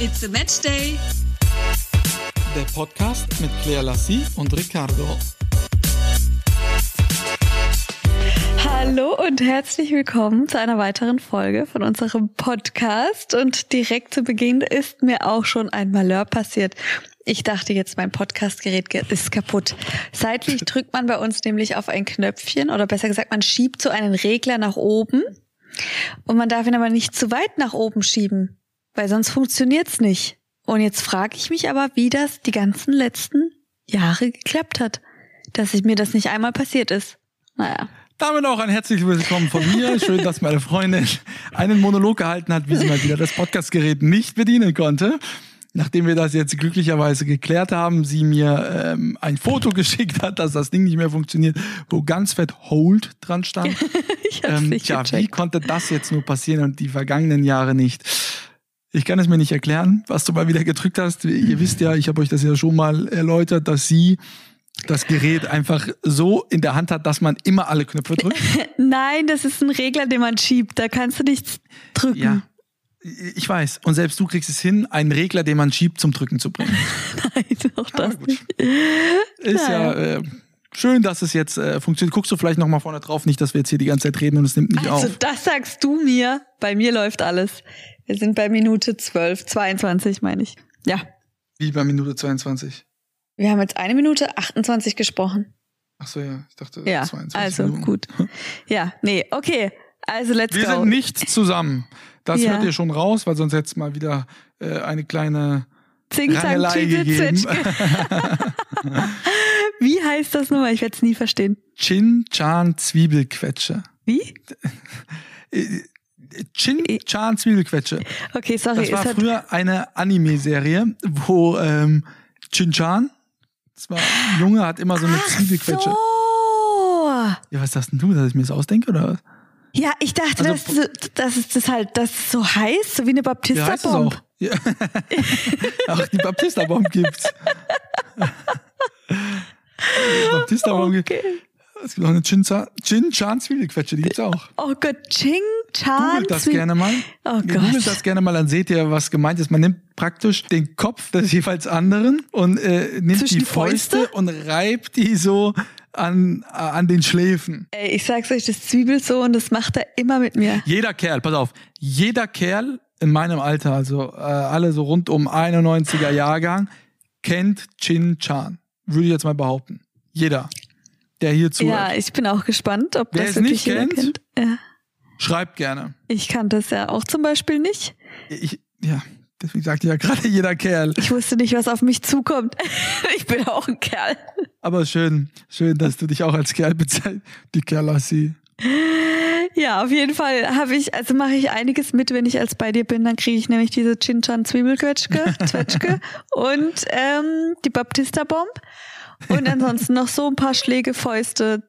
It's a Match Day. Der Podcast mit Claire Lassie und Ricardo. Hallo und herzlich willkommen zu einer weiteren Folge von unserem Podcast. Und direkt zu Beginn ist mir auch schon ein Malheur passiert. Ich dachte jetzt, mein Podcastgerät ist kaputt. Seitlich drückt man bei uns nämlich auf ein Knöpfchen oder besser gesagt, man schiebt so einen Regler nach oben und man darf ihn aber nicht zu weit nach oben schieben, weil sonst funktioniert's nicht. Und jetzt frage ich mich aber, wie das die ganzen letzten Jahre geklappt hat, dass ich mir das nicht einmal passiert ist. Naja. Damit auch ein herzliches Willkommen von mir. Schön, dass meine Freundin einen Monolog gehalten hat, wie sie mal wieder das Podcastgerät nicht bedienen konnte. Nachdem wir das jetzt glücklicherweise geklärt haben, sie mir ähm, ein Foto geschickt hat, dass das Ding nicht mehr funktioniert, wo ganz fett Hold dran stand. ich hab's ähm, nicht tja, gecheckt. wie konnte das jetzt nur passieren und die vergangenen Jahre nicht? Ich kann es mir nicht erklären, was du mal wieder gedrückt hast. Ihr wisst ja, ich habe euch das ja schon mal erläutert, dass sie das Gerät einfach so in der Hand hat, dass man immer alle Knöpfe drückt. Nein, das ist ein Regler, den man schiebt. Da kannst du nichts drücken. Ja. Ich weiß. Und selbst du kriegst es hin, einen Regler, den man schiebt, zum Drücken zu bringen. Nein, auch das gut. nicht. Ist ja Naja. äh, schön, dass es jetzt äh, funktioniert. Guckst du vielleicht noch mal vorne drauf, nicht, dass wir jetzt hier die ganze Zeit reden und es nimmt nicht Also auf. das sagst du mir. Bei mir läuft alles. Wir sind bei Minute 12, 22 meine ich. Ja, Wie bei Minute 22. wir haben jetzt eine Minute 28 gesprochen. Ach so, ja. Ich dachte Ja, 22 also Minuten. gut. Ja, nee, okay. Also let's Wir go. sind nicht zusammen. Das Ja. hört ihr schon raus, weil sonst jetzt mal wieder äh, eine kleine Zing, zang, gegeben. Wie heißt das nochmal? Ich werde es nie verstehen. Chin Chan Zwiebelquetsche. Wie? Chin Chan Zwiebelquetsche. Okay, sorry. Das war hat, früher eine Anime-Serie, wo ähm, Chin Chan, das war ein Junge, hat immer so eine Zwiebelquetsche. so. Ja, was ist das denn du, dass ich mir das ausdenke oder was? Ja, ich dachte, Also- dass, dass es das halt, dass es so heiß, so wie eine Ja, heißt es Baptista-Bomb. auch. Ja. Ach, die Baptista-Bomb gibt's. Baptista-Bomb gibt Okay. Es gibt auch eine Chin Chan- Chin Chan Zwiebelquetsche, die gibt's auch. Oh Gott, Ching Chan. Googelt das gerne mal. Oh Gott. Googelt das gerne mal, dann seht ihr, was gemeint ist. Man nimmt praktisch den Kopf des jeweils anderen und äh, nimmt Zwischen die Fäuste? Fäuste und reibt die so an, äh, an den Schläfen. Ey, ich sag's euch, das zwiebelt so und das macht er immer mit mir. Jeder Kerl, pass auf, jeder Kerl in meinem Alter, also äh, alle so rund um 91er Jahrgang, kennt Chin Chan. Würde ich jetzt mal behaupten. Jeder, der hier Ja, zuhört. ich bin auch gespannt, ob Wer das wirklich nicht kennt? kennt. Ja, Schreibt gerne. ich kann das ja auch zum Beispiel nicht. Ich, ja, deswegen sagte ja gerade jeder Kerl. Ich wusste nicht, was auf mich zukommt. ich bin auch ein Kerl. Aber schön, schön, dass du dich auch als Kerl bezeichnest. Die Kerlassi. Ja, auf jeden Fall habe ich, also mache ich einiges mit, wenn ich als bei dir bin, dann kriege ich nämlich diese Chinchan Zwiebelquetschke, und ähm, die Baptista Bomb. Und ansonsten noch so ein paar Schläge, Fäuste,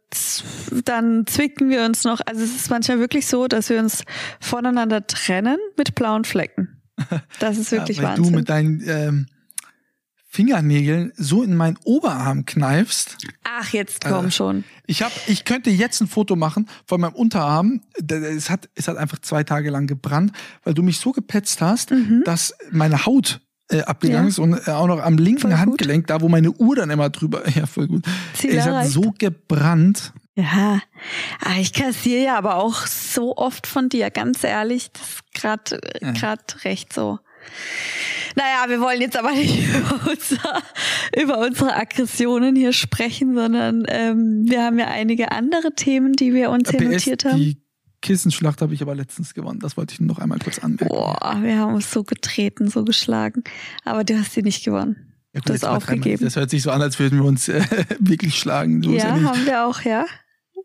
dann zwicken wir uns noch. Also es ist manchmal wirklich so, dass wir uns voneinander trennen mit blauen Flecken. Das ist wirklich ja, weil Wahnsinn. du mit deinen ähm, Fingernägeln so in meinen Oberarm kneifst. Ach, jetzt komm Äh, schon. Ich hab, ich könnte jetzt ein Foto machen von meinem Unterarm. Es hat, es hat einfach zwei Tage lang gebrannt, weil du mich so gepetzt hast, dass meine Haut äh, abgegangen Mhm. Ja. ist und äh, auch noch am linken Voll gut. Handgelenk, da wo meine Uhr dann immer drüber, ja voll gut. Ziel es hat so gebrannt. Ja, Ah, ich kassiere ja aber auch so oft von dir, ganz ehrlich, das ist gerade Ja. grad recht so. Naja, wir wollen jetzt aber nicht über, unser, über unsere Aggressionen hier sprechen, sondern ähm, wir haben ja einige andere Themen, die wir uns hier PS, notiert haben. die Kissenschlacht habe ich aber letztens gewonnen. Das wollte ich noch einmal kurz anmerken. Boah, wir haben uns so getreten, so geschlagen. Aber du hast sie nicht gewonnen. Ja, wir nicht. aufgegeben. Das hört sich so an, als würden wir uns äh, wirklich schlagen. So ja, ja haben wir auch, ja.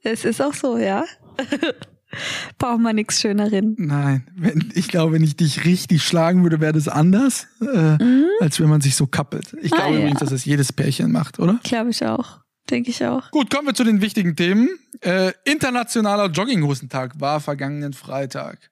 Es ist auch so, ja. Braucht man nichts Schönerin. Nein, wenn, ich glaube, wenn ich dich richtig schlagen würde, wäre das anders, äh, als wenn man sich so kappelt. Ich Ah, glaube ja. übrigens, dass das jedes Pärchen macht, oder? Glaube ich auch. Denke ich auch. Gut, kommen wir zu den wichtigen Themen. Äh, internationaler Jogginghosentag war vergangenen Freitag.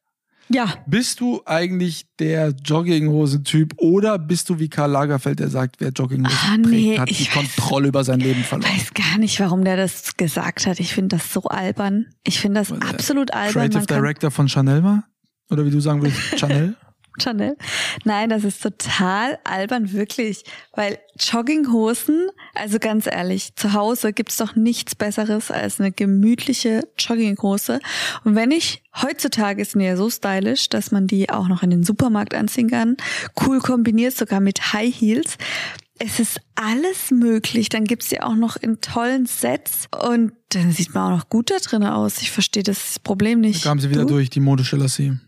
Ja, Bist du eigentlich der Jogginghosentyp oder bist du wie Karl Lagerfeld, der sagt, wer Jogginghosen Ah, nee, trägt, hat die ich weiß- Kontrolle über sein Leben verloren? weiß gar nicht, warum der das gesagt hat. Ich finde das so albern. Ich finde das der absolut albern. Creative Man Director von Chanel war? Oder wie du sagen willst, Chanel? Chanel. Nein, das ist total albern, wirklich. Weil Jogginghosen, also ganz ehrlich, zu Hause gibt's doch nichts Besseres als eine gemütliche Jogginghose. Und wenn ich, heutzutage ist mir ja so stylisch, dass man die auch noch in den Supermarkt anziehen kann, cool kombiniert sogar mit High Heels. Es ist alles möglich. Dann gibt's die auch noch in tollen Sets und dann sieht man auch noch gut da drin aus. Ich verstehe das Problem nicht. Da kamen sie wieder du? durch, die modische Lassie.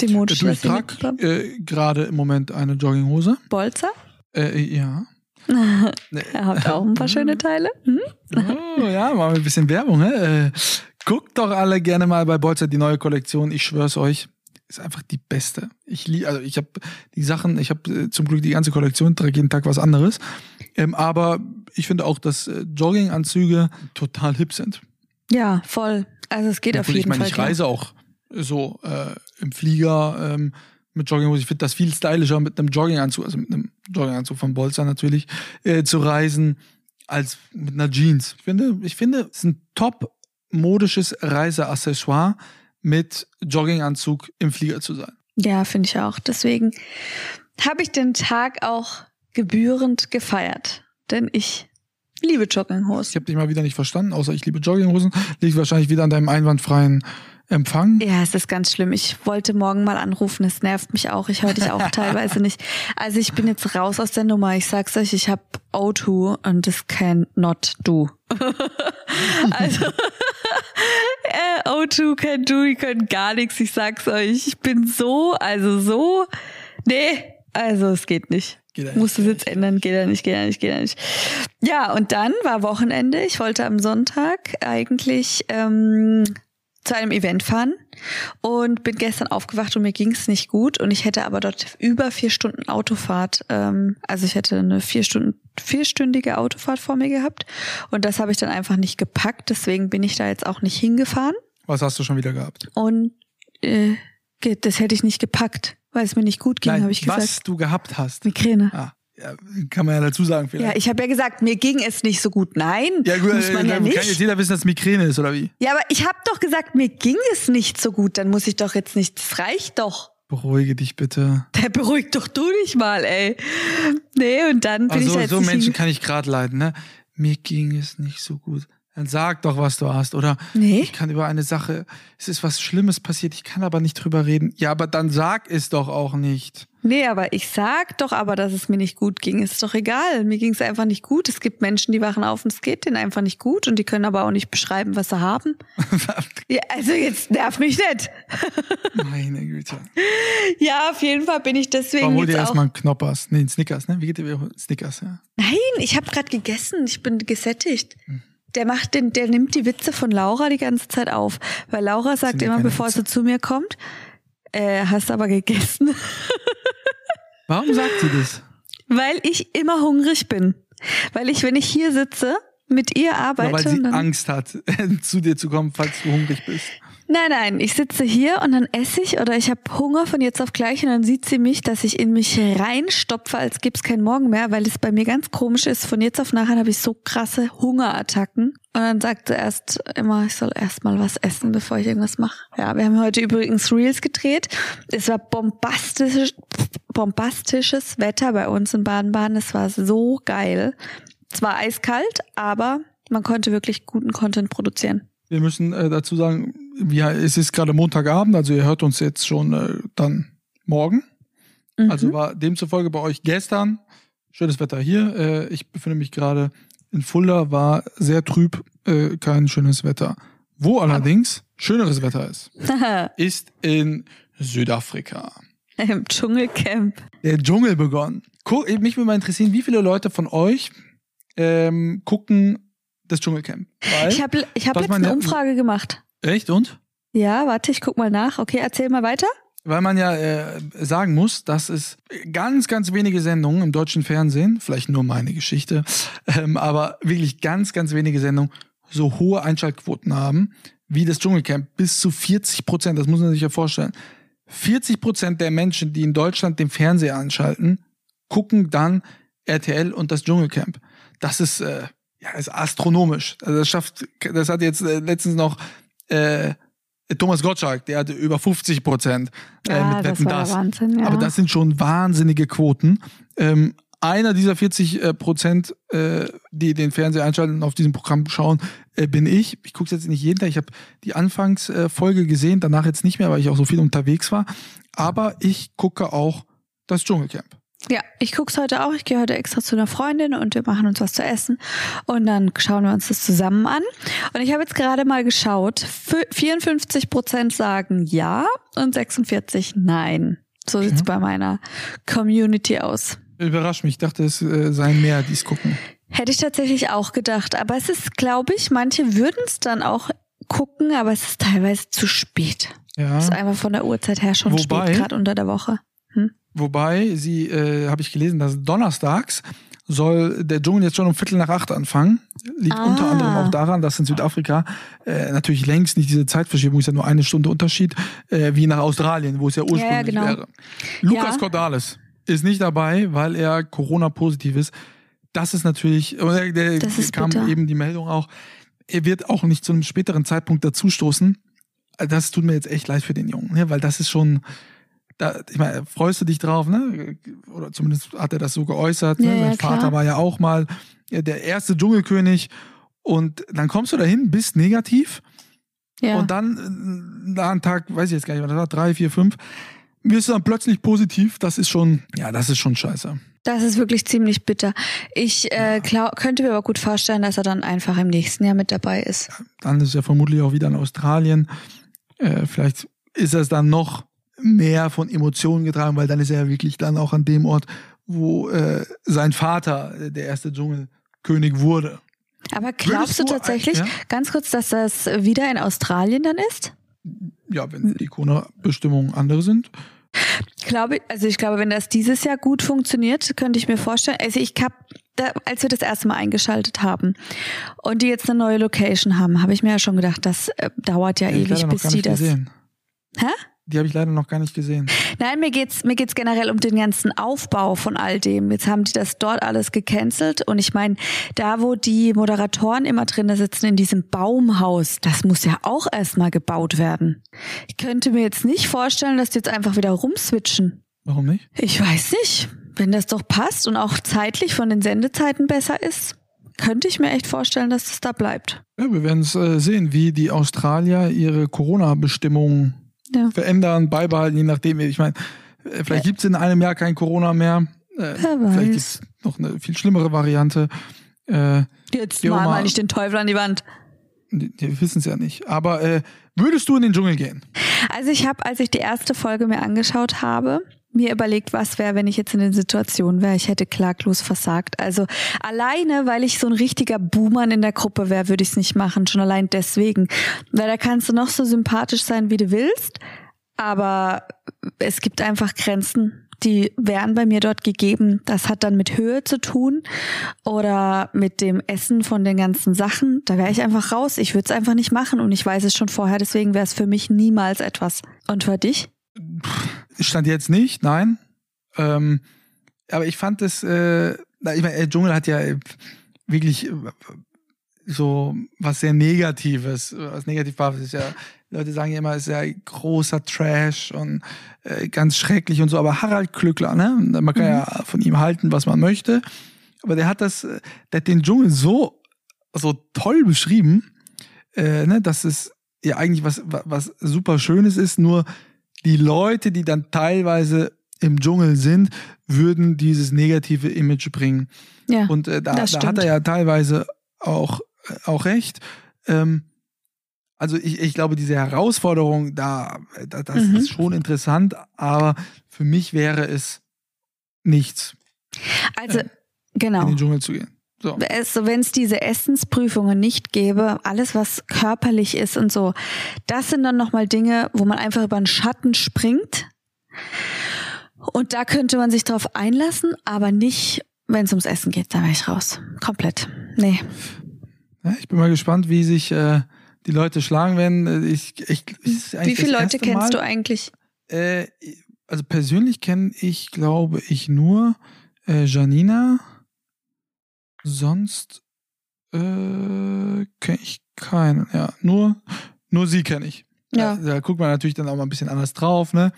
Die modische Du, ich trage äh, gerade im Moment eine Jogginghose. Bolzer? Äh, ja. Er hat auch ein paar schöne Teile. Hm? Oh, ja, machen wir ein bisschen Werbung. Hä? Äh, guckt doch alle gerne mal bei Bolzer die neue Kollektion. Ich schwör's euch, ist einfach die beste. Ich lieb, also ich habe die Sachen, ich habe äh, zum Glück die ganze Kollektion, trage jeden Tag was anderes. Ähm, aber ich finde auch, dass äh, Jogginganzüge total hip sind. Ja, voll. Also es geht auf Obwohl, jeden ich meine, Fall. ich reise auch so äh, im Flieger ähm, mit Jogginghose. Ich finde das viel stylischer mit einem Jogginganzug, also mit einem Jogginganzug von Bolzer natürlich, äh, zu reisen, als mit einer Jeans. Ich finde, ich finde, es ist ein top modisches Reiseaccessoire, mit Jogginganzug im Flieger zu sein. Ja, finde ich auch. Deswegen habe ich den Tag auch gebührend gefeiert. Denn ich liebe Ich Jogginghosen. habe dich mal wieder nicht verstanden, außer ich liebe Jogginghosen. Liegt wahrscheinlich wieder an deinem einwandfreien Empfang. Ja, es ist ganz schlimm. Ich wollte morgen mal anrufen. Es nervt mich auch. Ich höre dich auch teilweise nicht. Also ich bin jetzt raus aus der Nummer. Ich sag's euch, ich habe O2 und das can not do. also äh, O2 can do, die können gar nichts. Ich sag's euch. Ich bin so, also so, nee, also es geht nicht. Geht ja Muss das nicht. jetzt ändern? Geht ja nicht, geht ja nicht, geht ja nicht. Ja, und dann war Wochenende. Ich wollte am Sonntag eigentlich ähm, zu einem Event fahren und bin gestern aufgewacht und mir ging's nicht gut und ich hätte aber dort über vier Stunden Autofahrt, ähm, also ich hätte eine vier Stunden, vierstündige Autofahrt vor mir gehabt und das habe ich dann einfach nicht gepackt, deswegen bin ich da jetzt auch nicht hingefahren Was hast du schon wieder gehabt? und äh, das hätte ich nicht gepackt, weil es mir nicht gut ging, habe ich gesagt. was du gehabt hast. Migräne. Ah, ja, kann man ja dazu sagen Ja, vielleicht. ich habe ja gesagt, mir ging es nicht so gut. Nein, Ja, gut, muss man äh, ja kann jetzt nicht. jeder wissen, dass Migräne ist, oder wie? Ja, aber ich habe doch gesagt, mir ging es nicht so gut. Dann muss ich doch jetzt nicht. Das reicht doch. Beruhige dich bitte. Der beruhigt doch du dich mal, ey. Nee, und dann bin ich Also da jetzt so nicht Menschen kann ich gerade leiden, ne? Mir ging es nicht so gut. Dann sag doch, was du hast, oder? Nee. Ich kann über eine Sache, es ist was Schlimmes passiert, ich kann aber nicht drüber reden. Ja, aber dann sag es doch auch nicht. Nee, aber ich sag doch aber, dass es mir nicht gut ging. Ist doch egal. Mir ging es einfach nicht gut. Es gibt Menschen, die wachen auf und es geht denen einfach nicht gut und die können aber auch nicht beschreiben, was sie haben. Ja, also jetzt nerv mich nicht. Meine Güte. Ja, auf jeden Fall bin ich deswegen Warum hol dir erstmal einen Knoppers? Nee, einen Snickers, ne? Wie geht dir Snickers, ja? Nein, ich habe gerade gegessen. Ich bin gesättigt. Hm. Der macht den, der nimmt die Witze von Laura die ganze Zeit auf, weil Laura sagt ja immer, bevor Witze. sie zu mir kommt, äh, hast aber gegessen, Warum sagt sie das? weil ich immer hungrig bin, weil ich, wenn ich hier sitze mit ihr arbeite, weil sie Angst hat, zu dir zu kommen, falls du hungrig bist. Nein, nein, ich sitze hier und dann esse ich oder ich habe Hunger von jetzt auf gleich und dann sieht sie mich, dass ich in mich reinstopfe, als gibt's keinen Morgen mehr, weil es bei mir ganz komisch ist. Von jetzt auf nachher habe ich so krasse Hungerattacken. Und dann sagt sie erst immer, ich soll erst mal was essen, bevor ich irgendwas mache. Ja, wir haben heute übrigens Reels gedreht. Es war bombastisch, bombastisches Wetter bei uns in Baden-Baden. Es war so geil. Es war eiskalt, aber man konnte wirklich guten Content produzieren. Wir müssen äh, dazu sagen, wir, es ist gerade Montagabend, also ihr hört uns jetzt schon äh, dann morgen. Mhm. Also war demzufolge bei euch gestern schönes Wetter hier. Äh, ich befinde mich gerade in Fulda, war sehr trüb, äh, kein schönes Wetter. Wo allerdings schöneres Wetter ist, ist in Südafrika. im Dschungelcamp. Der Dschungel begonnen. Mich würde mal interessieren, wie viele Leute von euch ähm, gucken das Dschungelcamp? Weil, Ich habe ich hab man eine ja- Umfrage gemacht. Echt und? Ja, warte, ich guck mal nach. Okay, erzähl mal weiter. Weil man ja äh, sagen muss, dass es ganz, ganz wenige Sendungen im deutschen Fernsehen, vielleicht nur meine Geschichte, ähm, aber wirklich ganz, ganz wenige Sendungen so hohe Einschaltquoten haben wie das Dschungelcamp. Bis zu 40 Prozent, das muss man sich ja vorstellen. 40 Prozent der Menschen, die in Deutschland den Fernseher anschalten, gucken dann RTL und das Dschungelcamp. Das ist, äh, ja, ist astronomisch. Also das schafft, das hat jetzt äh, letztens noch äh, Thomas Gottschalk, der hatte über 50 Prozent äh, Ja, mit das Wetten das. ja Wahnsinn, ja. Aber das sind schon wahnsinnige Quoten. Ähm, einer dieser 40 äh, Prozent, äh, die den Fernseher einschalten und auf diesem Programm schauen, äh, bin ich. Ich gucke jetzt nicht jeden Tag. Ich habe die Anfangsfolge gesehen, danach jetzt nicht mehr, weil ich auch so viel unterwegs war. Aber ich gucke auch das Dschungelcamp. Ja, ich guck's heute auch. Ich gehe heute extra zu einer Freundin und wir machen uns was zu essen und dann schauen wir uns das zusammen an. Und ich habe jetzt gerade mal geschaut. Fü- 54 Prozent sagen ja und 46 nein. So sieht's bei meiner Community aus. Überrascht mich. Ich dachte, es äh, seien mehr, die es gucken. Hätte ich tatsächlich auch gedacht. Aber es ist, glaube ich, manche würden es dann auch gucken, aber es ist teilweise zu spät. Ja. Es ist einfach von der Uhrzeit her schon Wobei- spät, gerade unter der Woche. Wobei sie, äh, habe ich gelesen, dass donnerstags soll der Dschungel jetzt schon um Viertel nach acht anfangen. Liegt Ah. unter anderem auch daran, dass in Südafrika äh, natürlich längst nicht diese Zeitverschiebung ist ja nur eine Stunde Unterschied, äh, wie nach Australien, wo es ja ursprünglich Ja, genau. wäre. Lukas Ja. Cordalis ist nicht dabei, weil er Corona-positiv ist. Das ist natürlich, oder der ist kam bitter. eben die Meldung auch, er wird auch nicht zu einem späteren Zeitpunkt dazustoßen. Das tut mir jetzt echt leid für den Jungen, ne? weil das ist schon, da, ich meine, freust du dich drauf, ne? Oder zumindest hat er das so geäußert. Ja, ne? ja, Sein Vater klar. war ja auch mal ja, der erste Dschungelkönig. Und dann kommst du dahin, bist negativ Ja. und dann äh, nach einem Tag, weiß ich jetzt gar nicht, was das war, drei, vier, fünf, wirst du dann plötzlich positiv. Das ist schon, ja, das ist schon scheiße. Das ist wirklich ziemlich bitter. Ich äh, glaub, könnte mir aber gut vorstellen, dass er dann einfach im nächsten Jahr mit dabei ist. Dann ist er vermutlich auch wieder in Australien. Äh, vielleicht ist es dann noch mehr von Emotionen getragen, weil dann ist er ja wirklich dann auch an dem Ort, wo äh, sein Vater äh, der erste Dschungelkönig wurde. Aber glaubst du du ein- tatsächlich, ja? ganz kurz, dass das wieder in Australien dann ist? Ja, wenn die Corona-Bestimmungen andere sind. Glaube, also ich glaube, wenn das dieses Jahr gut funktioniert, könnte ich mir vorstellen. Also ich habe, als wir das erste Mal eingeschaltet haben und die jetzt eine neue Location haben, habe ich mir ja schon gedacht, das äh, dauert ja ich ewig, bis die das. gesehen. Hä? Die habe ich leider noch gar nicht gesehen. Nein, mir geht's mir geht's generell um den ganzen Aufbau von all dem. Jetzt haben die das dort alles gecancelt und ich meine, da wo die Moderatoren immer drin sitzen in diesem Baumhaus, das muss ja auch erstmal gebaut werden. Ich könnte mir jetzt nicht vorstellen, dass die jetzt einfach wieder rumswitchen. Warum nicht? Ich weiß nicht, wenn das doch passt und auch zeitlich von den Sendezeiten besser ist, könnte ich mir echt vorstellen, dass das da bleibt. Ja, wir werden es äh, sehen, wie die Australier ihre Corona-Bestimmungen Ja. verändern, beibehalten, je nachdem. Ich meine, äh, vielleicht gibt's in einem Jahr kein Corona mehr. Äh, vielleicht weiß. gibt's noch eine viel schlimmere Variante. Äh, Jetzt mal mal- nicht den Teufel an die Wand. die wissen es ja nicht. Aber äh, würdest du in den Dschungel gehen? Also ich habe, als ich die erste Folge mir angeschaut habe, mir überlegt, was wäre, wenn ich jetzt in den Situationen wäre. Ich hätte klaglos versagt. Also alleine, weil ich so ein richtiger Boomer in der Gruppe wäre, würde ich es nicht machen. Schon allein deswegen. Weil da kannst du noch so sympathisch sein, wie du willst. Aber es gibt einfach Grenzen, die wären bei mir dort gegeben. Das hat dann mit Höhe zu tun oder mit dem Essen von den ganzen Sachen. Da wäre ich einfach raus. Ich würde es einfach nicht machen und ich weiß es schon vorher. Deswegen wäre es für mich niemals etwas. Und für dich? Stand jetzt nicht, nein. Ähm, aber ich fand es, äh, ich meine, der Dschungel hat ja äh, wirklich äh, so was sehr Negatives, was negativ war, ist ja, Leute sagen ja immer, es ist ja großer Trash und äh, ganz schrecklich und so, aber Harald Klückler, ne, man kann ja von ihm halten, was man möchte, aber der hat das, äh, der hat den Dschungel so, so toll beschrieben, äh, ne, dass es ja eigentlich was, wa- was super Schönes ist, nur die Leute, die dann teilweise im Dschungel sind, würden dieses negative Image bringen. Ja. Und äh, da, da hat er ja teilweise auch, äh, auch recht. Ähm, also ich, ich glaube, diese Herausforderung, da, da das Mhm. ist schon interessant, aber für mich wäre es nichts, also, in genau. den Dschungel zu gehen. So. es, wenn es diese Essensprüfungen nicht gäbe, alles was körperlich ist und so, das sind dann nochmal Dinge, wo man einfach über einen Schatten springt. Und da könnte man sich drauf einlassen, aber nicht, wenn es ums Essen geht, da wäre ich raus. Komplett. Nee. Ja, ich bin mal gespannt, wie sich äh, die Leute schlagen werden. Ich, ich, eigentlich Wie viele Leute kennst Mal, du eigentlich? Äh, also persönlich kenne ich, glaube ich, nur äh, Janina. Sonst äh, kenne ich keinen. Ja, nur, nur sie kenne ich. Ja. Da, da guckt man natürlich dann auch mal ein bisschen anders drauf. Ne?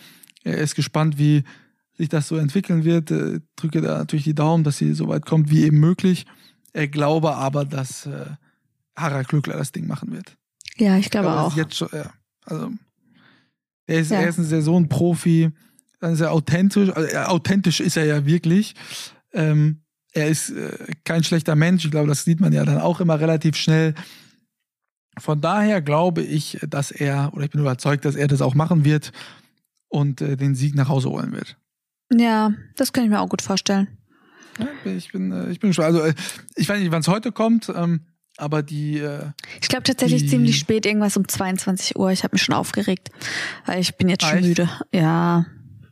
Er ist gespannt, wie sich das so entwickeln wird. Äh, drücke da natürlich die Daumen, dass sie so weit kommt wie eben möglich. Er glaube aber, dass äh, Harald Glückler das Ding machen wird. Ja, ich glaube das ist auch. Jetzt schon, ja. Also, er ist, Ja. er ist ein Saisonprofi, dann ist er authentisch. Also, authentisch ist er ja wirklich. Ähm, er ist äh, kein schlechter Mensch. Ich glaube, das sieht man ja dann auch immer relativ schnell. Von daher glaube ich, dass er, oder ich bin überzeugt, dass er das auch machen wird und äh, den Sieg nach Hause holen wird. Ja, das kann ich mir auch gut vorstellen. Ja, ich bin, äh, ich bin gespannt. Also, äh, ich weiß nicht, wann es heute kommt, ähm, aber die, äh, Ich glaube tatsächlich Die- ziemlich spät, irgendwas um 22 Uhr. Ich habe mich schon aufgeregt, weil ich bin jetzt schon Echt? müde. Ja,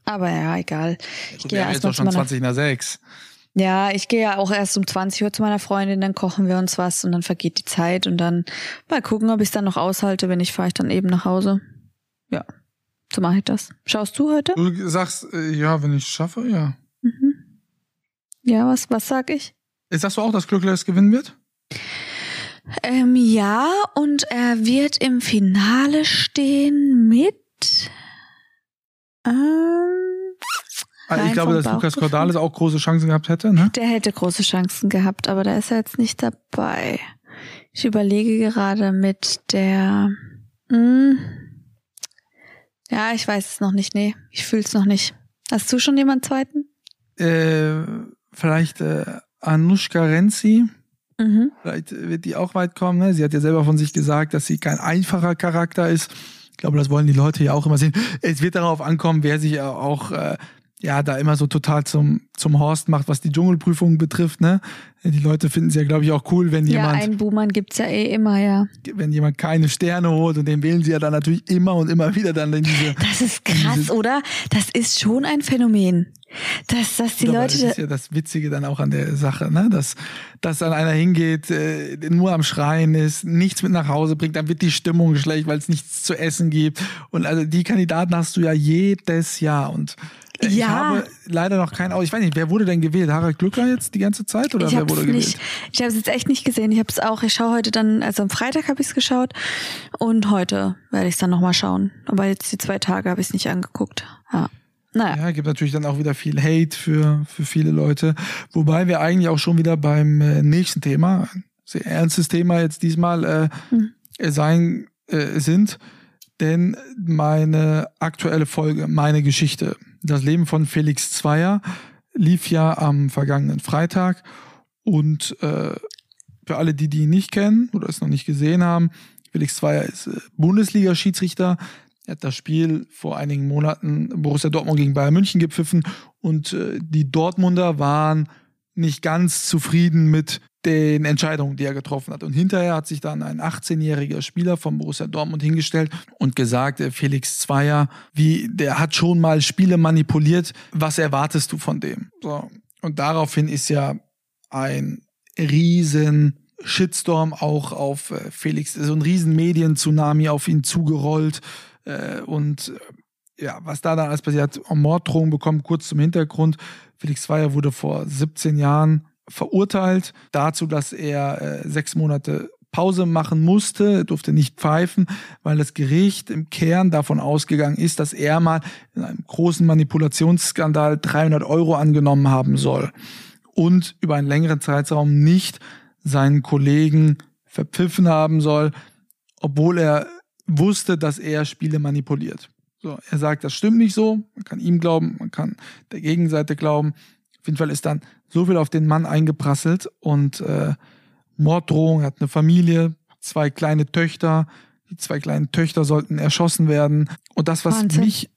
aber ja, egal. Ich gehe wir haben erst jetzt mal doch zu schon meiner 20 nach 6. Ja, ich gehe ja auch erst um 20 Uhr zu meiner Freundin, dann kochen wir uns was und dann vergeht die Zeit und dann mal gucken, ob ich es dann noch aushalte. Wenn nicht, fahre ich dann eben nach Hause. Ja, so mache ich das. Schaust du heute? Du sagst, äh, ja, wenn ich es schaffe, ja. Mhm. Ja, was, was sag ich? Sagst du auch, dass Glückler es gewinnen wird? Ähm, ja, und er wird im Finale stehen mit. Ähm, Also Rein ich glaube, dass Lukas. Cordalis auch große Chancen gehabt hätte, ne? der hätte große Chancen gehabt, aber da ist er jetzt nicht dabei. Ich überlege gerade mit der. Hm, ja, ich weiß es noch nicht. Nee, ich fühl's noch nicht. Hast du schon jemanden zweiten? Äh, vielleicht äh, Anushka Renzi. Mhm. Vielleicht wird die auch weit kommen. Ne? Sie hat ja selber von sich gesagt, dass sie kein einfacher Charakter ist. Ich glaube, das wollen die Leute ja auch immer sehen. Es wird darauf ankommen, wer sich auch äh, ja da immer so total zum zum Horst macht, was die Dschungelprüfung betrifft. Ne? Die Leute finden es ja, glaube ich, auch cool, wenn Ja, jemand einen Buhmann gibt's ja eh immer, ja. wenn jemand keine Sterne holt und den wählen sie ja dann natürlich immer und immer wieder dann in diese. Das ist krass, oder? Das ist schon ein Phänomen. Dass, dass die Leute. Das ist ja das Witzige dann auch an der Sache, ne? Dass, dass dann einer hingeht, äh, nur am Schreien ist, nichts mit nach Hause bringt, dann wird die Stimmung schlecht, weil es nichts zu essen gibt. Und also die Kandidaten hast du ja jedes Jahr. Und ich Ja. habe leider noch keinen. Ich weiß nicht, wer wurde denn gewählt? Harald Glückler jetzt die ganze Zeit oder ich wer habe wurde es gewählt? nicht, ich habe es jetzt echt nicht gesehen. Ich habe es auch. Ich schaue heute dann, also am Freitag habe ich es geschaut und heute werde ich es dann noch mal schauen. Aber jetzt die zwei Tage habe ich es nicht angeguckt. Ja, naja. Ja, gibt natürlich dann auch wieder viel Hate für, für viele Leute. Wobei wir eigentlich auch schon wieder beim äh, nächsten Thema, ein sehr ernstes Thema jetzt diesmal äh, Hm. äh, sein äh, sind. Denn meine aktuelle Folge, meine Geschichte, das Leben von Felix Zweier, lief ja am vergangenen Freitag. Und äh, für alle, die die ihn nicht kennen oder es noch nicht gesehen haben, Felix Zweier ist äh, Bundesliga-Schiedsrichter. Er hat das Spiel vor einigen Monaten Borussia Dortmund gegen Bayern München gepfiffen und äh, die Dortmunder waren nicht ganz zufrieden mit den Entscheidungen, die er getroffen hat. Und hinterher hat sich dann ein 18-jähriger Spieler von Borussia Dortmund hingestellt und gesagt, äh, Felix Zweier, wie, der hat schon mal Spiele manipuliert. Was erwartest du von dem? So. Und daraufhin ist ja ein riesen Shitstorm auch auf äh, Felix, so ein riesen Medien-Tsunami auf ihn zugerollt. Äh, und ja, was da dann alles passiert hat, Morddrohungen bekommen, kurz zum Hintergrund. Felix Zweier wurde vor 17 Jahren verurteilt dazu, dass er äh, sechs Monate Pause machen musste, durfte nicht pfeifen, weil das Gericht im Kern davon ausgegangen ist, dass er mal in einem großen Manipulationsskandal 300 Euro angenommen haben soll und über einen längeren Zeitraum nicht seinen Kollegen verpfiffen haben soll, obwohl er wusste, dass er Spiele manipuliert. So, er sagt, das stimmt nicht so. Man kann ihm glauben, man kann der Gegenseite glauben. Auf jeden Fall ist dann so viel auf den Mann eingeprasselt und äh, Morddrohung, er hat eine Familie, zwei kleine Töchter. Die zwei kleinen Töchter sollten erschossen werden. Und das, was Wahnsinn. mich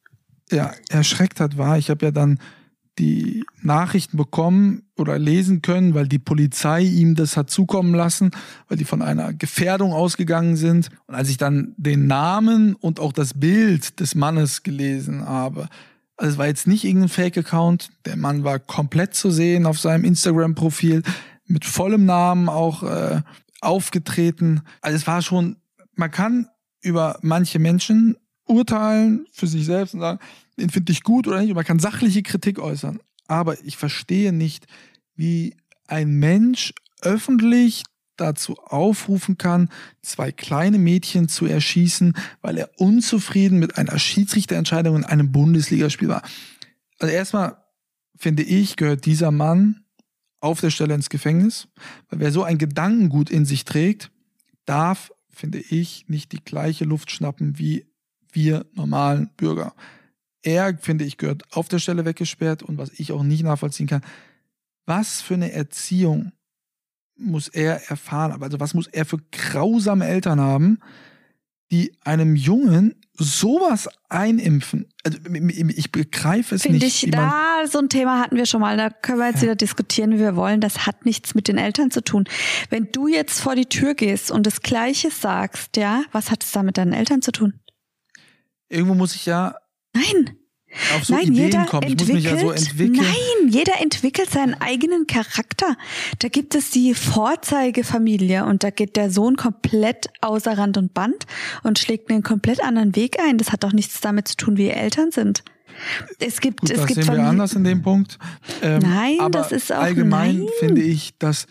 ja, erschreckt hat, war, ich habe ja dann die Nachrichten bekommen oder lesen können, weil die Polizei ihm das hat zukommen lassen, weil die von einer Gefährdung ausgegangen sind. Und als ich dann den Namen und auch das Bild des Mannes gelesen habe, also es war jetzt nicht irgendein Fake-Account, der Mann war komplett zu sehen auf seinem Instagram-Profil, mit vollem Namen auch äh, aufgetreten. Also es war schon, man kann über manche Menschen urteilen für sich selbst und sagen, den finde ich gut oder nicht. Und man kann sachliche Kritik äußern. Aber ich verstehe nicht, wie ein Mensch öffentlich dazu aufrufen kann, zwei kleine Mädchen zu erschießen, weil er unzufrieden mit einer Schiedsrichterentscheidung in einem Bundesligaspiel war. Also erstmal finde ich, gehört dieser Mann auf der Stelle ins Gefängnis, weil wer so ein Gedankengut in sich trägt, darf, finde ich, nicht die gleiche Luft schnappen wie wir normalen Bürger. Er, finde ich, gehört auf der Stelle weggesperrt und was ich auch nicht nachvollziehen kann, was für eine Erziehung muss er erfahren, also was muss er für grausame Eltern haben, die einem Jungen sowas einimpfen. Also ich begreife es Find nicht. Ich, da so ein Thema hatten wir schon mal, da können wir jetzt ja. wieder diskutieren, wie wir wollen. Das hat nichts mit den Eltern zu tun. Wenn du jetzt vor die Tür gehst und das Gleiche sagst, ja, was hat es da mit deinen Eltern zu tun? Irgendwo muss ich ja. Nein auf so Nein, Ideen jeder kommen. Ich muss mich ja so entwickeln. Nein, jeder entwickelt seinen eigenen Charakter. Da gibt es die Vorzeigefamilie und da geht der Sohn komplett außer Rand und Band und schlägt einen komplett anderen Weg ein. Das hat doch nichts damit zu tun, wie Eltern sind. Es gibt, Gut, es das gibt sehen wir anders in dem Punkt. Ähm, nein, das ist auch allgemein nein. finde ich, dass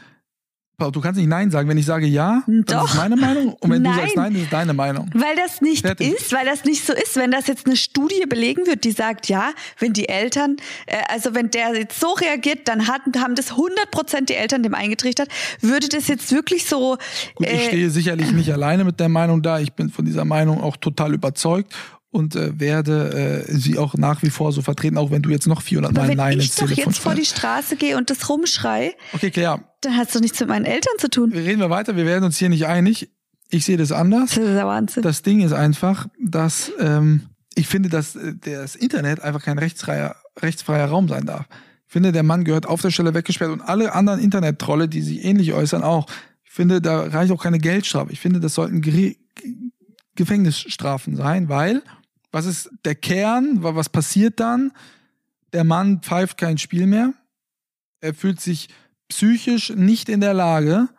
Du kannst nicht Nein sagen. Wenn ich sage Ja, Doch. das ist meine Meinung. Und wenn Nein. du sagst Nein, das ist deine Meinung. Weil das nicht Fertig. ist, weil das nicht so ist. Wenn das jetzt eine Studie belegen wird, die sagt, ja, wenn die Eltern, äh, also wenn der jetzt so reagiert, dann hat, haben das 100 Prozent die Eltern dem eingetrichtert. Würde das jetzt wirklich so... Gut, ich äh, stehe sicherlich nicht alleine mit der Meinung da. Ich bin von dieser Meinung auch total überzeugt und äh, werde äh, sie auch nach wie vor so vertreten, auch wenn du jetzt noch 400 Mal wenn Nein ich ins doch Telefon jetzt vor die. Straße gehe und das rumschrei, Okay, klar. dann es doch nichts mit meinen Eltern zu tun. Reden wir weiter. Wir werden uns hier nicht einig. Ich sehe das anders. Das ist der Wahnsinn. Das Ding ist einfach, dass ähm, ich finde, dass äh, das Internet einfach kein rechtsfreier, rechtsfreier Raum sein darf. Ich finde, der Mann gehört auf der Stelle weggesperrt und alle anderen Internet-Trolle, die sich ähnlich äußern, auch. Ich finde, da reicht auch keine Geldstrafe. Ich finde, das sollten Gefängnisstrafen sein, weil was ist der Kern? Was passiert dann? Der Mann pfeift kein Spiel mehr. Er fühlt sich psychisch nicht in der Lage,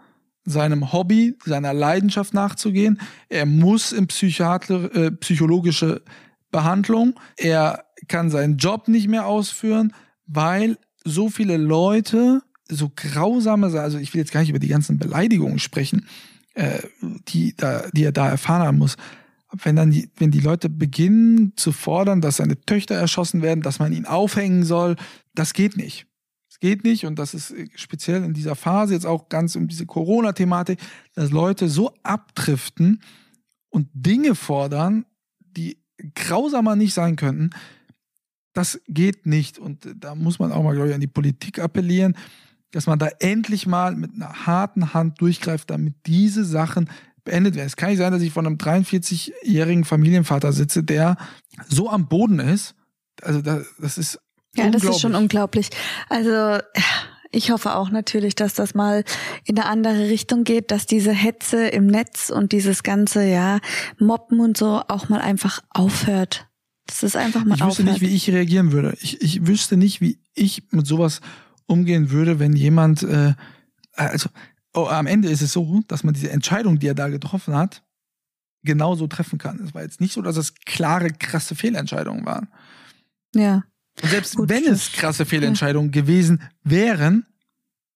seinem Hobby, seiner Leidenschaft nachzugehen. Er muss in äh, psychologische Behandlung. Er kann seinen Job nicht mehr ausführen, weil so viele Leute so grausame, also ich will jetzt gar nicht über die ganzen Beleidigungen sprechen, äh, die, da, die er da erfahren haben muss. Wenn dann die, wenn die Leute beginnen zu fordern, dass seine Töchter erschossen werden, dass man ihn aufhängen soll, das geht nicht. Es geht nicht und das ist speziell in dieser Phase jetzt auch ganz um diese Corona-Thematik, dass Leute so abdriften und Dinge fordern, die grausamer nicht sein könnten. Das geht nicht und da muss man auch mal, glaube ich, an die Politik appellieren, dass man da endlich mal mit einer harten Hand durchgreift, damit diese Sachen beendet werden. Es kann nicht sein, dass ich von einem 43-jährigen Familienvater sitze, der so am Boden ist. Also das, das ist Ja, das ist schon unglaublich. Also ich hoffe auch natürlich, dass das mal in eine andere Richtung geht, dass diese Hetze im Netz und dieses ganze, ja, Moppen und so auch mal einfach aufhört. Das ist einfach mal Ich wüsste aufhört. nicht, wie ich reagieren würde. Ich, ich wüsste nicht, wie ich mit sowas umgehen würde, wenn jemand, äh, also oh, am Ende ist es so, dass man diese Entscheidung, die er da getroffen hat, genauso treffen kann. Es war jetzt nicht so, dass es klare, krasse Fehlentscheidungen waren. ja. Und selbst Gut, wenn es krasse Fehlentscheidungen gewesen wären,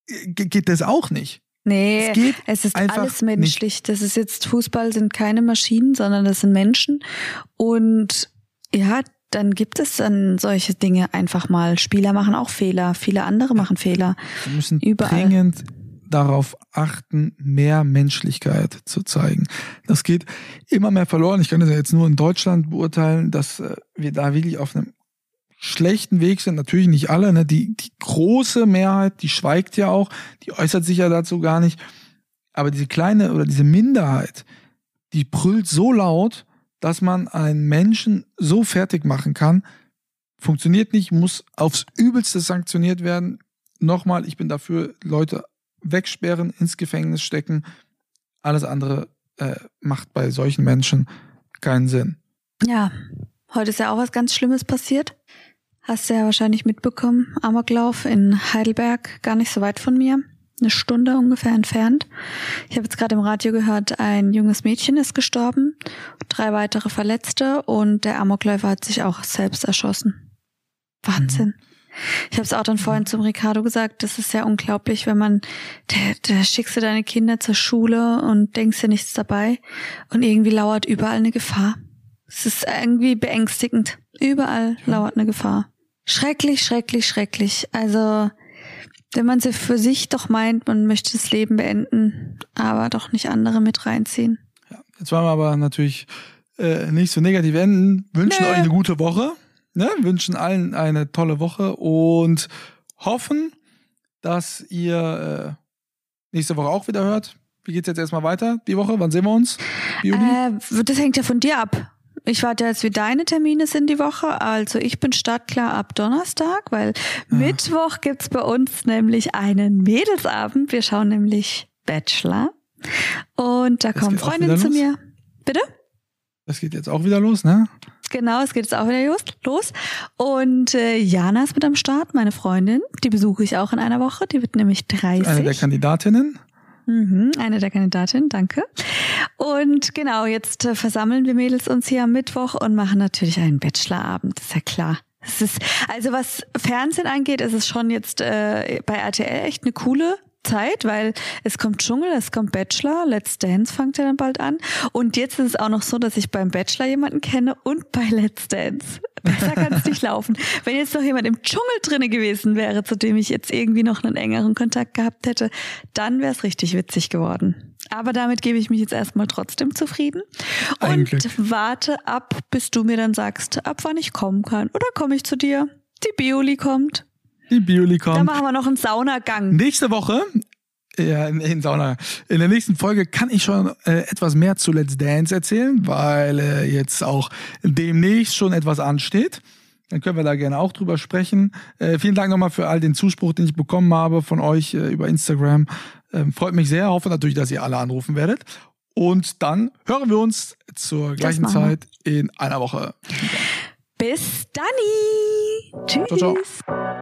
ge- geht das auch nicht. Nee, Es geht es ist alles menschlich. Das ist jetzt Fußball sind keine Maschinen, sondern das sind Menschen. Und ja, dann gibt es dann solche Dinge einfach mal. Spieler machen auch Fehler, viele andere machen Fehler. Wir müssen Überall. dringend darauf achten, mehr Menschlichkeit zu zeigen. Das geht immer mehr verloren. Ich kann das ja jetzt nur in Deutschland beurteilen, dass äh, wir da wirklich auf einem schlechten Weg sind. Natürlich nicht alle. Ne? Die, die große Mehrheit, die schweigt ja auch, die äußert sich ja dazu gar nicht. Aber diese kleine oder diese Minderheit, die brüllt so laut, dass man einen Menschen so fertig machen kann, funktioniert nicht, muss aufs Übelste sanktioniert werden. Nochmal, ich bin dafür, Leute wegsperren, ins Gefängnis stecken. Alles andere äh, macht bei solchen Menschen keinen Sinn. Ja, heute ist ja auch was ganz Schlimmes passiert. Hast du ja wahrscheinlich mitbekommen. Amoklauf in Heidelberg, gar nicht so weit von mir. Eine Stunde ungefähr entfernt. Ich habe jetzt gerade im Radio gehört, ein junges Mädchen ist gestorben, drei weitere Verletzte und der Amokläufer hat sich auch selbst erschossen. Wahnsinn. Ich habe es auch dann vorhin zum Ricardo gesagt, das ist ja unglaublich, wenn man, da, da schickst du deine Kinder zur Schule und denkst dir nichts dabei und irgendwie lauert überall eine Gefahr. Es ist irgendwie beängstigend. Überall ja. lauert eine Gefahr. Schrecklich, schrecklich, schrecklich. Also, wenn man sie für sich doch meint, man möchte das Leben beenden, aber doch nicht andere mit reinziehen. Ja, jetzt wollen wir aber natürlich äh, nicht so negativ enden. Wünschen nee. euch eine gute Woche. Ne? Wünschen allen eine tolle Woche und hoffen, dass ihr äh, nächste Woche auch wieder hört. Wie geht's jetzt erstmal weiter die Woche? Wann sehen wir uns? Äh, das hängt ja von dir ab. Ich warte jetzt, wie deine Termine sind die Woche. Also ich bin startklar ab Donnerstag, weil ja. Mittwoch gibt's bei uns nämlich einen Mädelsabend. Wir schauen nämlich Bachelor. Und da das kommen Freundinnen zu mir. Bitte? Das geht jetzt auch wieder los, ne? Genau, es geht jetzt auch wieder los. Und äh, Jana ist mit am Start, meine Freundin. Die besuche ich auch in einer Woche. Die wird nämlich 30. Eine der Kandidatinnen. Mhm, eine der Kandidatinnen, danke. Und genau, jetzt äh, versammeln wir Mädels uns hier am Mittwoch und machen natürlich einen Bachelorabend, ist ja klar. Es ist, also was Fernsehen angeht, ist es schon jetzt äh, bei RTL echt eine coole Zeit, weil es kommt Dschungel, es kommt Bachelor, Let's Dance fängt ja dann bald an. Und jetzt ist es auch noch so, dass ich beim Bachelor jemanden kenne und bei Let's Dance. Besser kann es nicht laufen. Wenn jetzt noch jemand im Dschungel drinne gewesen wäre, zu dem ich jetzt irgendwie noch einen engeren Kontakt gehabt hätte, dann wäre es richtig witzig geworden. Aber damit gebe ich mich jetzt erstmal trotzdem zufrieden und warte ab, bis du mir dann sagst, ab wann ich kommen kann. Oder komme ich zu dir? Die Bioli kommt. Die Bioli kommt. Dann machen wir noch einen Saunagang. Nächste Woche ja, in, in, Sauna. In der nächsten Folge kann ich schon äh, etwas mehr zu Let's Dance erzählen, weil äh, jetzt auch demnächst schon etwas ansteht. Dann können wir da gerne auch drüber sprechen. Äh, vielen Dank nochmal für all den Zuspruch, den ich bekommen habe von euch äh, über Instagram. Ähm, freut mich sehr. Hoffe natürlich, dass ihr alle anrufen werdet. Und dann hören wir uns zur gleichen Zeit in einer Woche. Bis dann. Tschüss. Ciao, ciao.